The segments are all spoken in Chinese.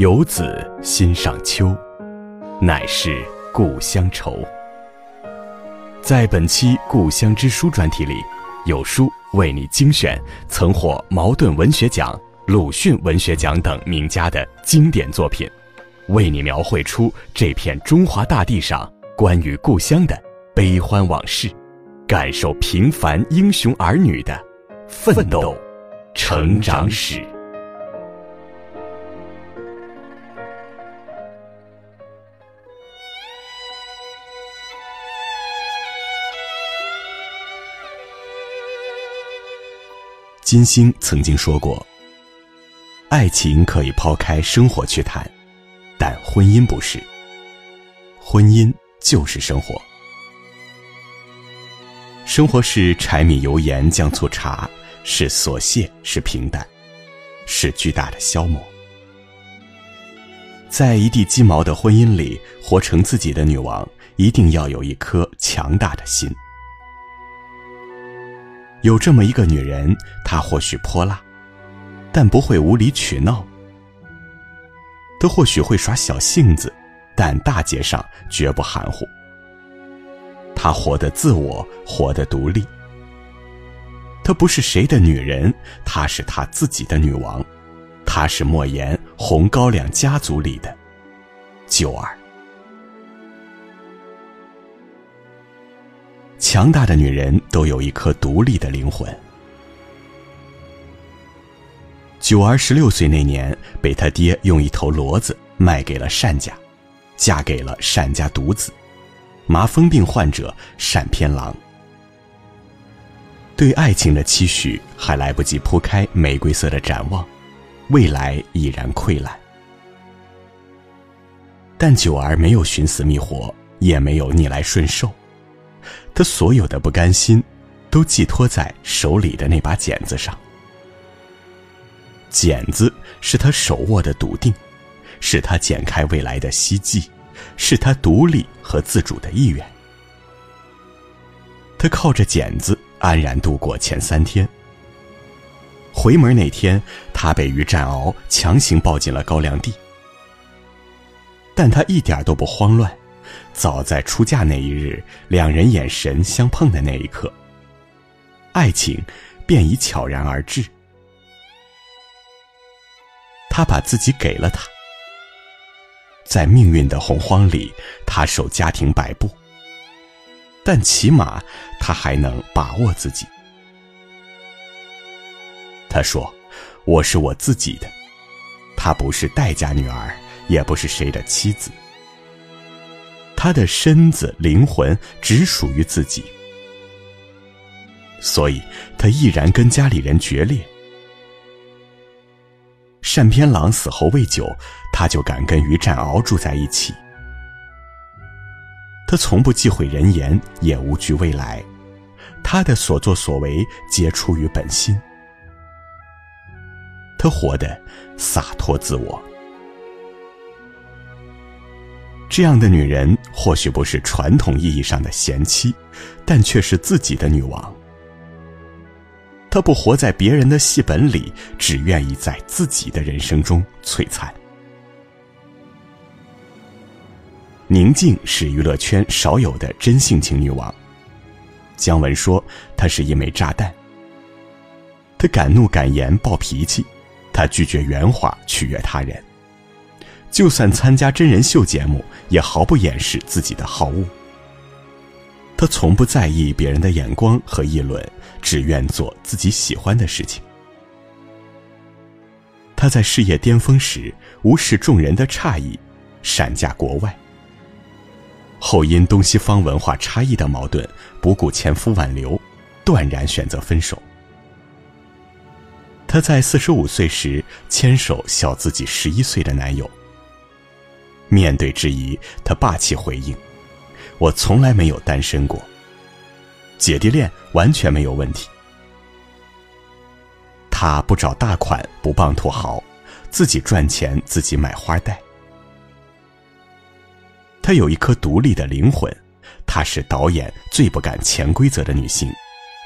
游子心上秋，乃是故乡愁。在本期《故乡之书》专题里，有书为你精选曾获茅盾文学奖、鲁迅文学奖等名家的经典作品，为你描绘出这片中华大地上关于故乡的悲欢往事，感受平凡英雄儿女的奋斗成长史。金星曾经说过：“爱情可以抛开生活去谈，但婚姻不是。婚姻就是生活。生活是柴米油盐酱醋茶，是琐屑，是平淡，是巨大的消磨。在一地鸡毛的婚姻里，活成自己的女王，一定要有一颗强大的心。”有这么一个女人，她或许泼辣，但不会无理取闹；她或许会耍小性子，但大街上绝不含糊。她活得自我，活得独立。她不是谁的女人，她是她自己的女王。她是莫言红高粱家族里的九儿。强大的女人都有一颗独立的灵魂。九儿十六岁那年，被他爹用一头骡子卖给了单家，嫁给了单家独子，麻风病患者单偏郎。对爱情的期许还来不及铺开玫瑰色的展望，未来已然溃烂。但九儿没有寻死觅活，也没有逆来顺受。他所有的不甘心，都寄托在手里的那把剪子上。剪子是他手握的笃定，是他剪开未来的希冀，是他独立和自主的意愿。他靠着剪子安然度过前三天。回门那天，他被于占鳌强行抱进了高粱地，但他一点都不慌乱。早在出嫁那一日，两人眼神相碰的那一刻，爱情便已悄然而至。他把自己给了他，在命运的洪荒里，他受家庭摆布，但起码他还能把握自己。他说：“我是我自己的，她不是戴家女儿，也不是谁的妻子。”他的身子、灵魂只属于自己，所以他毅然跟家里人决裂。单偏郎死后未久，他就敢跟于占鳌住在一起。他从不忌讳人言，也无惧未来，他的所作所为皆出于本心。他活得洒脱自我。这样的女人或许不是传统意义上的贤妻，但却是自己的女王。她不活在别人的戏本里，只愿意在自己的人生中璀璨。宁静是娱乐圈少有的真性情女王。姜文说她是一枚炸弹。她敢怒敢言暴脾气，她拒绝圆滑取悦他人。就算参加真人秀节目，也毫不掩饰自己的好恶。他从不在意别人的眼光和议论，只愿做自己喜欢的事情。他在事业巅峰时，无视众人的诧异，闪嫁国外。后因东西方文化差异的矛盾，不顾前夫挽留，断然选择分手。他在四十五岁时，牵手小自己十一岁的男友。面对质疑，他霸气回应：“我从来没有单身过，姐弟恋完全没有问题。他不找大款，不傍土豪，自己赚钱，自己买花戴。他有一颗独立的灵魂，她是导演最不敢潜规则的女性，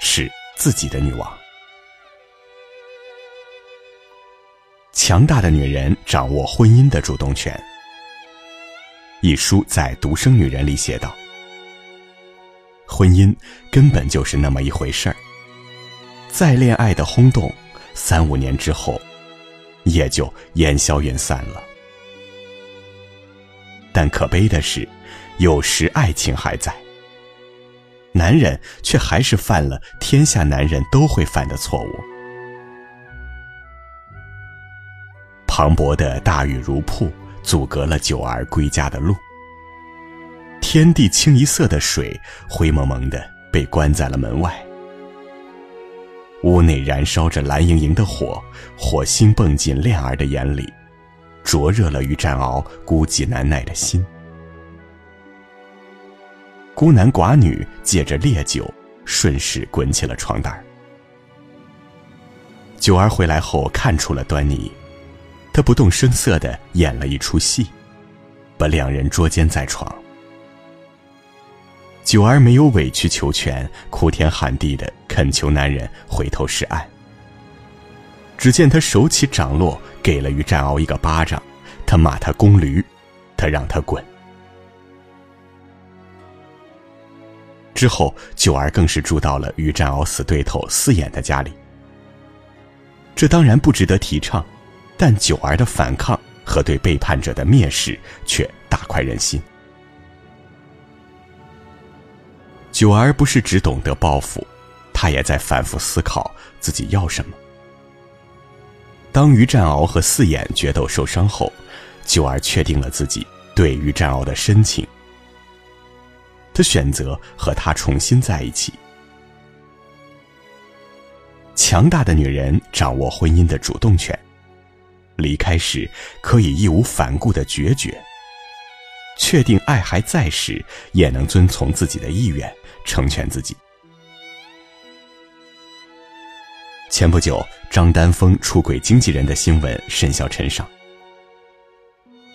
是自己的女王。”强大的女人掌握婚姻的主动权。一书在《独生女人》里写道：“婚姻根本就是那么一回事儿。再恋爱的轰动，三五年之后，也就烟消云散了。但可悲的是，有时爱情还在，男人却还是犯了天下男人都会犯的错误。磅礴的大雨如瀑。”阻隔了九儿归家的路。天地清一色的水，灰蒙蒙的被关在了门外。屋内燃烧着蓝莹莹的火，火星蹦进恋儿的眼里，灼热了于占鳌孤寂难耐的心。孤男寡女借着烈酒，顺势滚起了床单九儿回来后看出了端倪。他不动声色的演了一出戏，把两人捉奸在床。九儿没有委曲求全，哭天喊地的恳求男人回头是岸。只见他手起掌落，给了于占鳌一个巴掌，他骂他公驴，他让他滚。之后，九儿更是住到了于占鳌死对头四眼的家里。这当然不值得提倡。但九儿的反抗和对背叛者的蔑视却大快人心。九儿不是只懂得报复，他也在反复思考自己要什么。当于占鳌和四眼决斗受伤后，九儿确定了自己对于占鳌的深情，他选择和他重新在一起。强大的女人掌握婚姻的主动权。离开时，可以义无反顾的决绝；确定爱还在时，也能遵从自己的意愿，成全自己。前不久，张丹峰出轨经纪人的新闻甚嚣尘上。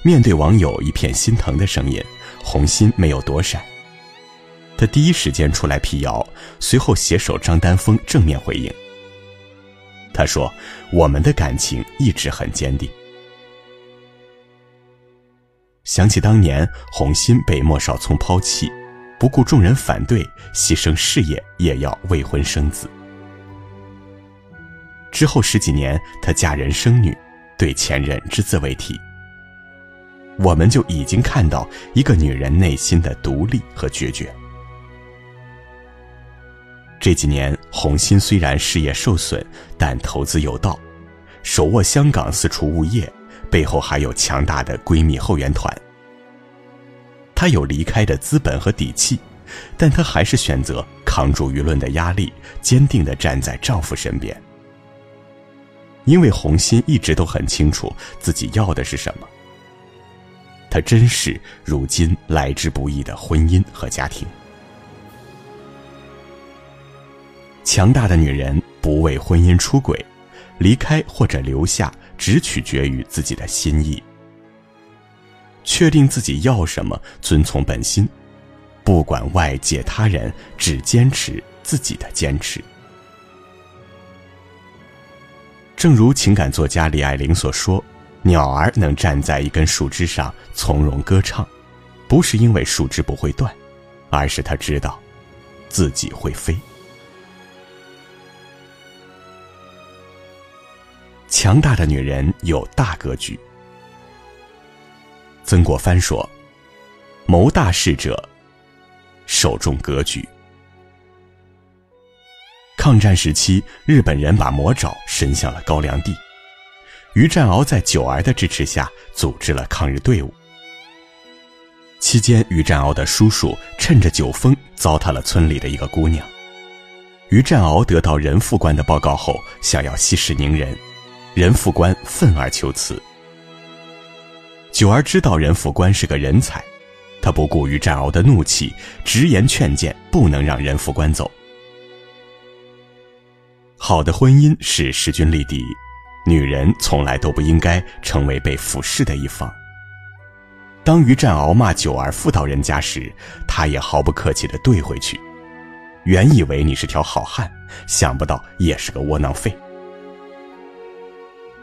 面对网友一片心疼的声音，红心没有躲闪，他第一时间出来辟谣，随后携手张丹峰正面回应。他说：“我们的感情一直很坚定。”想起当年红心被莫少聪抛弃，不顾众人反对，牺牲事业也要未婚生子。之后十几年，她嫁人生女，对前任只字未提。我们就已经看到一个女人内心的独立和决绝。这几年，红心虽然事业受损，但投资有道，手握香港四处物业，背后还有强大的闺蜜后援团。她有离开的资本和底气，但她还是选择扛住舆论的压力，坚定地站在丈夫身边。因为红心一直都很清楚自己要的是什么，她珍视如今来之不易的婚姻和家庭。强大的女人不为婚姻出轨，离开或者留下只取决于自己的心意。确定自己要什么，遵从本心，不管外界他人，只坚持自己的坚持。正如情感作家李爱玲所说：“鸟儿能站在一根树枝上从容歌唱，不是因为树枝不会断，而是他知道，自己会飞。”强大的女人有大格局。曾国藩说：“谋大事者，首重格局。”抗战时期，日本人把魔爪伸向了高粱地，于占鳌在九儿的支持下组织了抗日队伍。期间，于占鳌的叔叔趁着酒疯糟蹋了村里的一个姑娘。于占鳌得到任副官的报告后，想要息事宁人。任副官愤而求辞。九儿知道任副官是个人才，他不顾于占鳌的怒气，直言劝谏，不能让任副官走。好的婚姻是势均力敌，女人从来都不应该成为被俯视的一方。当于占鳌骂九儿妇道人家时，他也毫不客气地怼回去：“原以为你是条好汉，想不到也是个窝囊废。”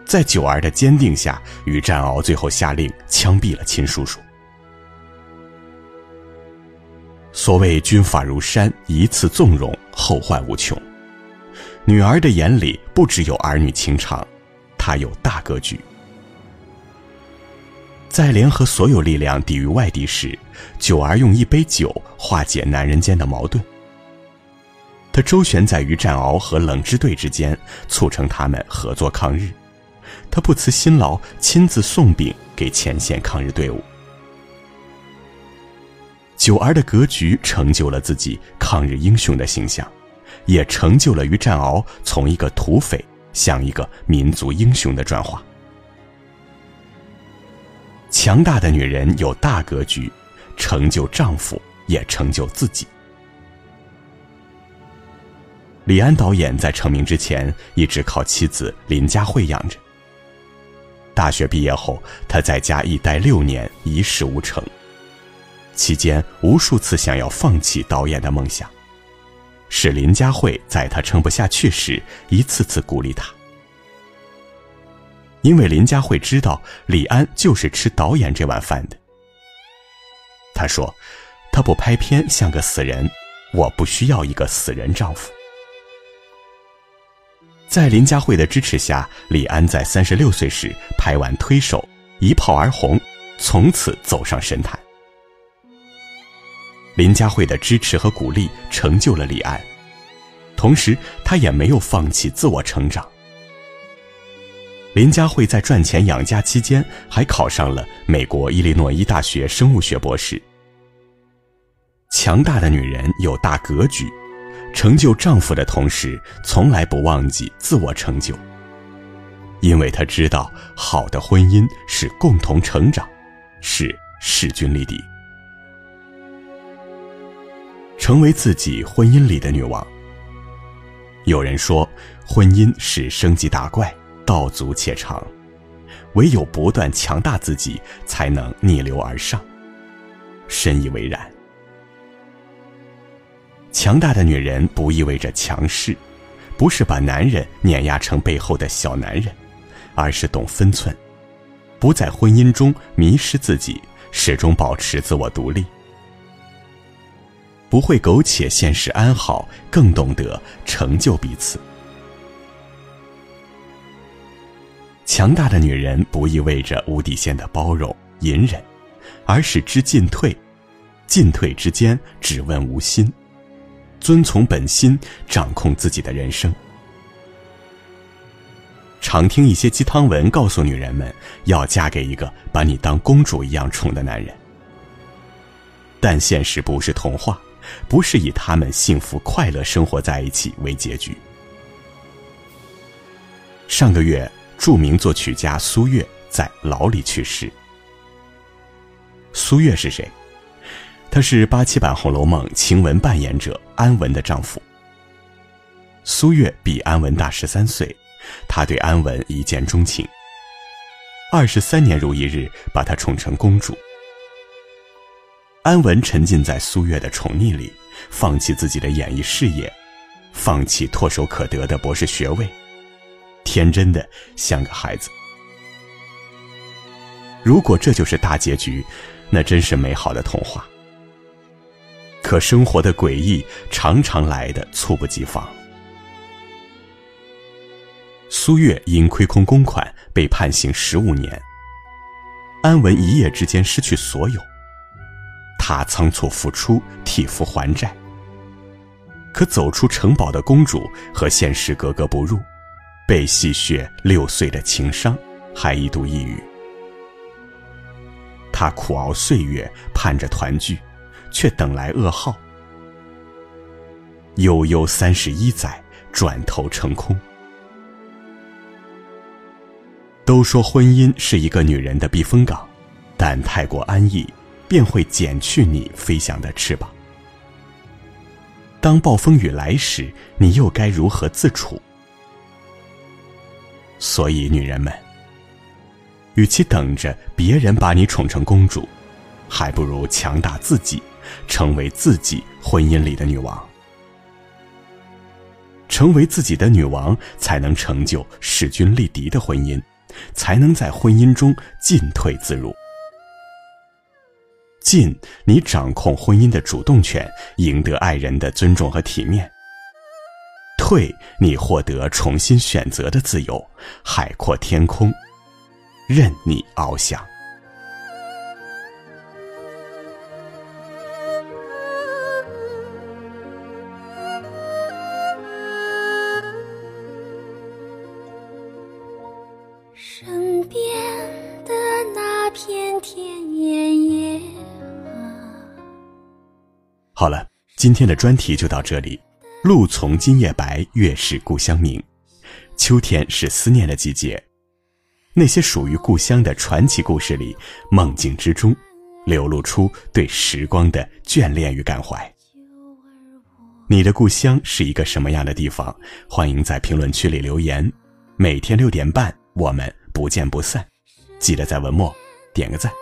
在九儿的坚定下，于占鳌最后下令枪毙了亲叔叔。所谓军法如山，一次纵容，后患无穷。女儿的眼里不只有儿女情长，她有大格局。在联合所有力量抵御外敌时，九儿用一杯酒化解男人间的矛盾。他周旋在于占鳌和冷支队之间，促成他们合作抗日。他不辞辛劳，亲自送饼给前线抗日队伍。九儿的格局成就了自己抗日英雄的形象，也成就了于占鳌从一个土匪向一个民族英雄的转化。强大的女人有大格局，成就丈夫也成就自己。李安导演在成名之前一直靠妻子林佳慧养着。大学毕业后，他在家一待六年，一事无成。期间无数次想要放弃导演的梦想，是林佳慧在他撑不下去时一次次鼓励他。因为林佳慧知道李安就是吃导演这碗饭的。他说：“他不拍片像个死人，我不需要一个死人丈夫。”在林佳慧的支持下，李安在三十六岁时拍完《推手》，一炮而红，从此走上神坛。林佳慧的支持和鼓励成就了李安，同时他也没有放弃自我成长。林佳慧在赚钱养家期间，还考上了美国伊利诺伊大学生物学博士。强大的女人有大格局，成就丈夫的同时，从来不忘记自我成就。因为她知道，好的婚姻是共同成长，是势均力敌。成为自己婚姻里的女王。有人说，婚姻是升级打怪。道阻且长，唯有不断强大自己，才能逆流而上。深以为然。强大的女人不意味着强势，不是把男人碾压成背后的小男人，而是懂分寸，不在婚姻中迷失自己，始终保持自我独立，不会苟且现实安好，更懂得成就彼此。强大的女人不意味着无底线的包容隐忍，而是知进退，进退之间只问无心，遵从本心，掌控自己的人生。常听一些鸡汤文，告诉女人们要嫁给一个把你当公主一样宠的男人，但现实不是童话，不是以他们幸福快乐生活在一起为结局。上个月。著名作曲家苏越在牢里去世。苏越是谁？他是八七版《红楼梦》晴雯扮演者安文的丈夫。苏月比安文大十三岁，他对安文一见钟情。二十三年如一日，把她宠成公主。安文沉浸在苏月的宠溺里，放弃自己的演艺事业，放弃唾手可得的博士学位。天真的像个孩子。如果这就是大结局，那真是美好的童话。可生活的诡异常常来的猝不及防。苏月因亏空公款被判刑十五年，安雯一夜之间失去所有。她仓促复出替父还债，可走出城堡的公主和现实格格不入。被戏谑六岁的情伤，还一度抑郁。他苦熬岁月，盼着团聚，却等来噩耗。悠悠三十一载，转头成空。都说婚姻是一个女人的避风港，但太过安逸，便会减去你飞翔的翅膀。当暴风雨来时，你又该如何自处？所以，女人们，与其等着别人把你宠成公主，还不如强大自己，成为自己婚姻里的女王。成为自己的女王，才能成就势均力敌的婚姻，才能在婚姻中进退自如。进，你掌控婚姻的主动权，赢得爱人的尊重和体面；退，你获得重新选择的自由，海阔天空，任你翱翔。好了，今天的专题就到这里。露从今夜白，月是故乡明。秋天是思念的季节，那些属于故乡的传奇故事里，梦境之中，流露出对时光的眷恋与感怀。你的故乡是一个什么样的地方？欢迎在评论区里留言。每天六点半。我们不见不散，记得在文末点个赞。